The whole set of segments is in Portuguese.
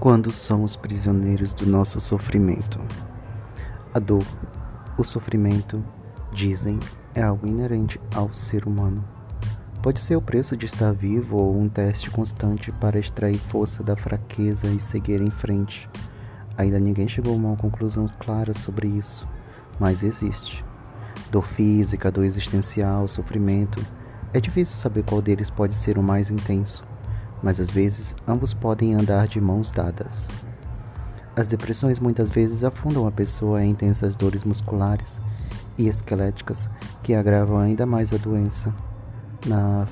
quando somos prisioneiros do nosso sofrimento. A dor, o sofrimento, dizem, é algo inerente ao ser humano. Pode ser o preço de estar vivo ou um teste constante para extrair força da fraqueza e seguir em frente. Ainda ninguém chegou a uma conclusão clara sobre isso, mas existe. Dor física, dor existencial, sofrimento. É difícil saber qual deles pode ser o mais intenso mas às vezes ambos podem andar de mãos dadas. As depressões muitas vezes afundam a pessoa em intensas dores musculares e esqueléticas que agravam ainda mais a doença. Na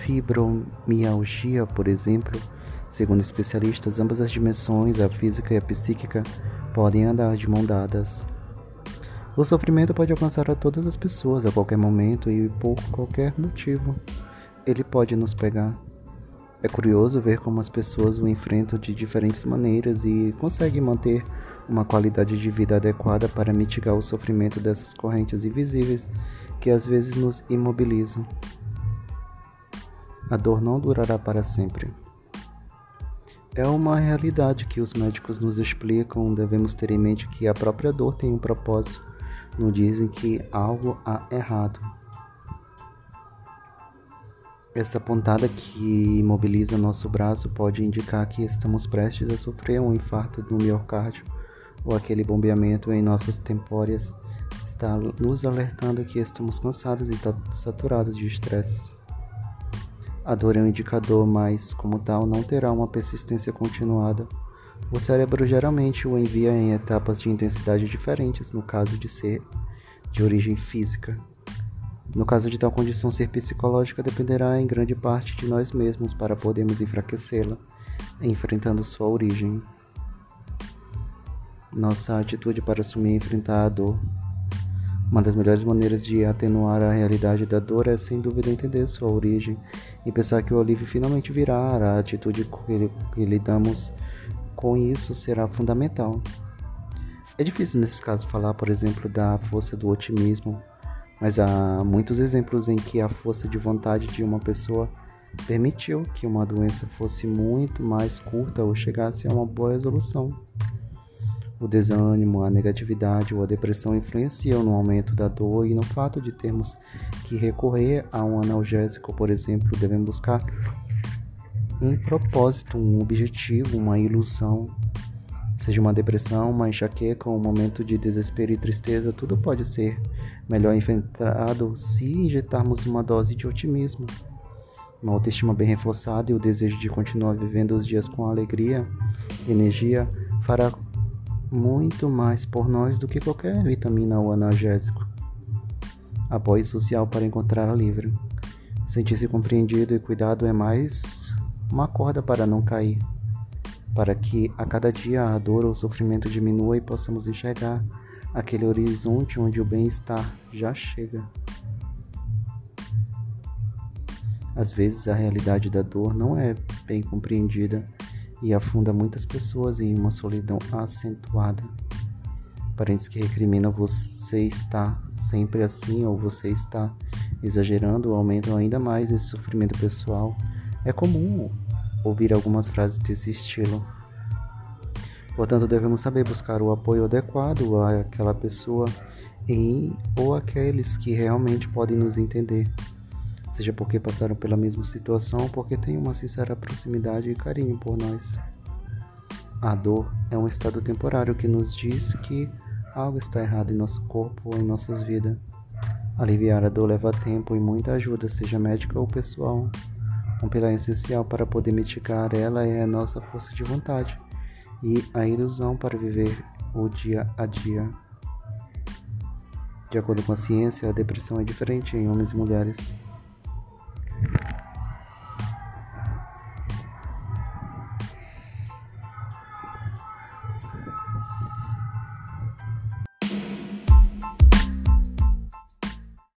fibromialgia, por exemplo, segundo especialistas, ambas as dimensões, a física e a psíquica, podem andar de mãos dadas. O sofrimento pode alcançar a todas as pessoas a qualquer momento e por qualquer motivo. Ele pode nos pegar. É curioso ver como as pessoas o enfrentam de diferentes maneiras e conseguem manter uma qualidade de vida adequada para mitigar o sofrimento dessas correntes invisíveis que às vezes nos imobilizam. A dor não durará para sempre. É uma realidade que os médicos nos explicam, devemos ter em mente que a própria dor tem um propósito. Não dizem que algo há errado, essa pontada que imobiliza nosso braço pode indicar que estamos prestes a sofrer um infarto do miocárdio ou aquele bombeamento em nossas tempóreas está nos alertando que estamos cansados e saturados de estresse. A dor é um indicador, mas, como tal, não terá uma persistência continuada. O cérebro geralmente o envia em etapas de intensidade diferentes, no caso de ser de origem física. No caso de tal condição ser psicológica, dependerá em grande parte de nós mesmos para podermos enfraquecê-la, enfrentando sua origem. Nossa atitude para assumir e enfrentar a dor. Uma das melhores maneiras de atenuar a realidade da dor é, sem dúvida, entender sua origem e pensar que o alívio finalmente virá. A atitude que lidamos com isso será fundamental. É difícil nesse caso falar, por exemplo, da força do otimismo mas há muitos exemplos em que a força de vontade de uma pessoa permitiu que uma doença fosse muito mais curta ou chegasse a uma boa resolução. O desânimo, a negatividade ou a depressão influenciam no aumento da dor e no fato de termos que recorrer a um analgésico, por exemplo, devemos buscar um propósito, um objetivo, uma ilusão. Seja uma depressão, uma enxaqueca, um momento de desespero e tristeza, tudo pode ser melhor enfrentado se injetarmos uma dose de otimismo, uma autoestima bem reforçada e o desejo de continuar vivendo os dias com alegria, energia, fará muito mais por nós do que qualquer vitamina ou analgésico. Apoio social para encontrar alívio. Sentir-se compreendido e cuidado é mais uma corda para não cair, para que a cada dia a dor ou o sofrimento diminua e possamos enxergar aquele horizonte onde o bem-estar já chega. Às vezes a realidade da dor não é bem compreendida e afunda muitas pessoas em uma solidão acentuada. Parentes que recriminam você está sempre assim ou você está exagerando aumentam ainda mais esse sofrimento pessoal. É comum ouvir algumas frases desse estilo. Portanto, devemos saber buscar o apoio adequado àquela pessoa em ou aqueles que realmente podem nos entender, seja porque passaram pela mesma situação ou porque têm uma sincera proximidade e carinho por nós. A dor é um estado temporário que nos diz que algo está errado em nosso corpo ou em nossas vidas. Aliviar a dor leva tempo e muita ajuda, seja médica ou pessoal. Um pilar essencial para poder mitigar ela é a nossa força de vontade e a ilusão para viver o dia a dia. De acordo com a ciência, a depressão é diferente em homens e mulheres.